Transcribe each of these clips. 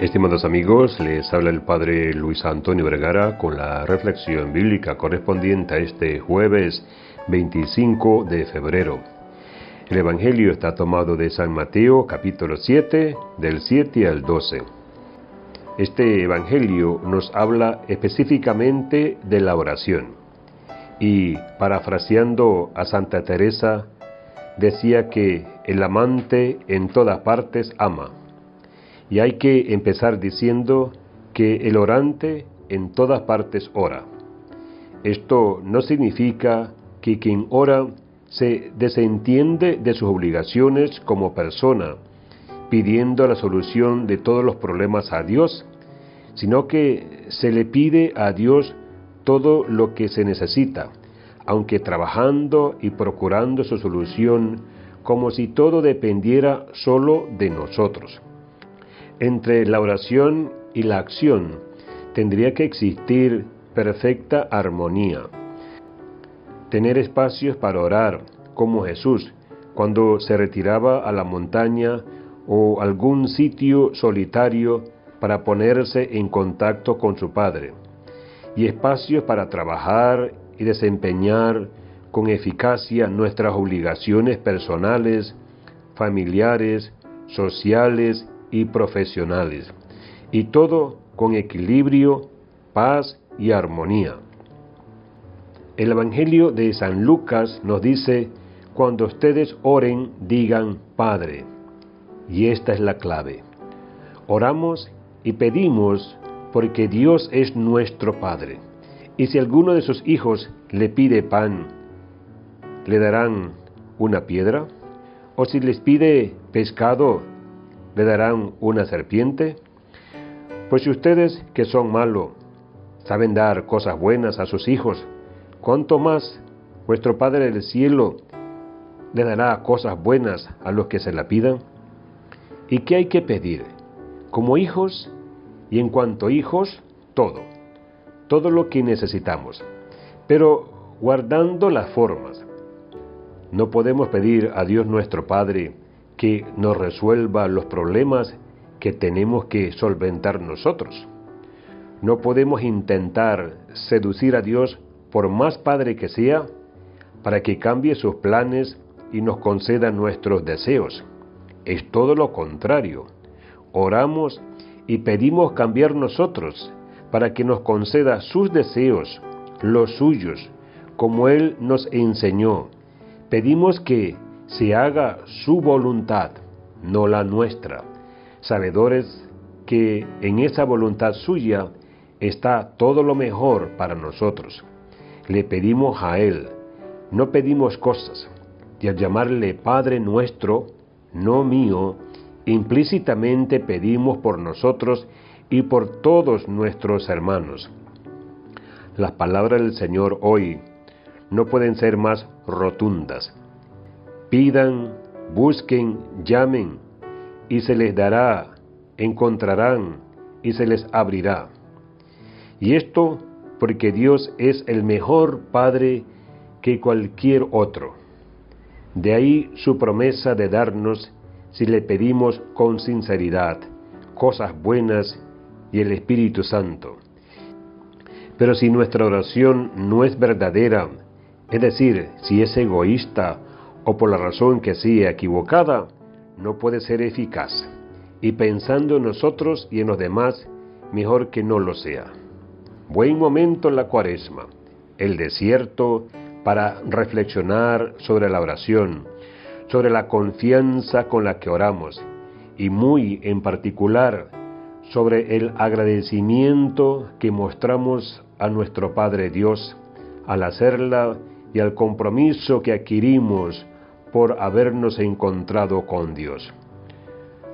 Estimados amigos, les habla el Padre Luis Antonio Vergara con la reflexión bíblica correspondiente a este jueves 25 de febrero. El Evangelio está tomado de San Mateo capítulo 7, del 7 al 12. Este Evangelio nos habla específicamente de la oración y, parafraseando a Santa Teresa, decía que el amante en todas partes ama y hay que empezar diciendo que el orante en todas partes ora. Esto no significa que quien ora se desentiende de sus obligaciones como persona, pidiendo la solución de todos los problemas a Dios, sino que se le pide a Dios todo lo que se necesita, aunque trabajando y procurando su solución como si todo dependiera solo de nosotros. Entre la oración y la acción tendría que existir perfecta armonía. Tener espacios para orar, como Jesús, cuando se retiraba a la montaña o algún sitio solitario para ponerse en contacto con su Padre. Y espacios para trabajar y desempeñar con eficacia nuestras obligaciones personales, familiares, sociales y profesionales, y todo con equilibrio, paz y armonía. El Evangelio de San Lucas nos dice, cuando ustedes oren, digan Padre. Y esta es la clave. Oramos y pedimos porque Dios es nuestro Padre. Y si alguno de sus hijos le pide pan, ¿le darán una piedra? ¿O si les pide pescado, le darán una serpiente? Pues si ustedes, que son malos, saben dar cosas buenas a sus hijos, ¿cuánto más vuestro Padre del cielo le dará cosas buenas a los que se la pidan? ¿Y qué hay que pedir? Como hijos, y en cuanto hijos, todo, todo lo que necesitamos, pero guardando las formas. No podemos pedir a Dios nuestro Padre que nos resuelva los problemas que tenemos que solventar nosotros. No podemos intentar seducir a Dios por más padre que sea para que cambie sus planes y nos conceda nuestros deseos. Es todo lo contrario. Oramos y pedimos cambiar nosotros para que nos conceda sus deseos, los suyos, como Él nos enseñó. Pedimos que se haga su voluntad, no la nuestra, sabedores que en esa voluntad suya está todo lo mejor para nosotros. Le pedimos a Él, no pedimos cosas, y al llamarle Padre nuestro, no mío, implícitamente pedimos por nosotros y por todos nuestros hermanos. Las palabras del Señor hoy no pueden ser más rotundas. Pidan, busquen, llamen, y se les dará, encontrarán, y se les abrirá. Y esto porque Dios es el mejor Padre que cualquier otro. De ahí su promesa de darnos, si le pedimos con sinceridad, cosas buenas y el Espíritu Santo. Pero si nuestra oración no es verdadera, es decir, si es egoísta o por la razón que sea equivocada, no puede ser eficaz. Y pensando en nosotros y en los demás, mejor que no lo sea. Buen momento en la cuaresma, el desierto para reflexionar sobre la oración, sobre la confianza con la que oramos y muy en particular sobre el agradecimiento que mostramos a nuestro Padre Dios al hacerla y al compromiso que adquirimos por habernos encontrado con Dios.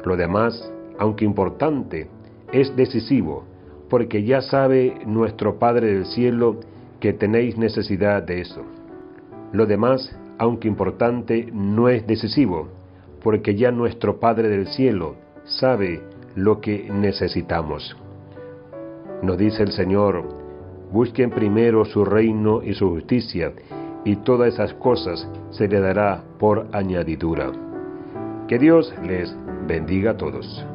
Lo demás, aunque importante, es decisivo, porque ya sabe nuestro Padre del Cielo que tenéis necesidad de eso. Lo demás, aunque importante, no es decisivo, porque ya nuestro Padre del Cielo sabe lo que necesitamos. Nos dice el Señor, busquen primero su reino y su justicia, y todas esas cosas se le dará por añadidura. Que Dios les bendiga a todos.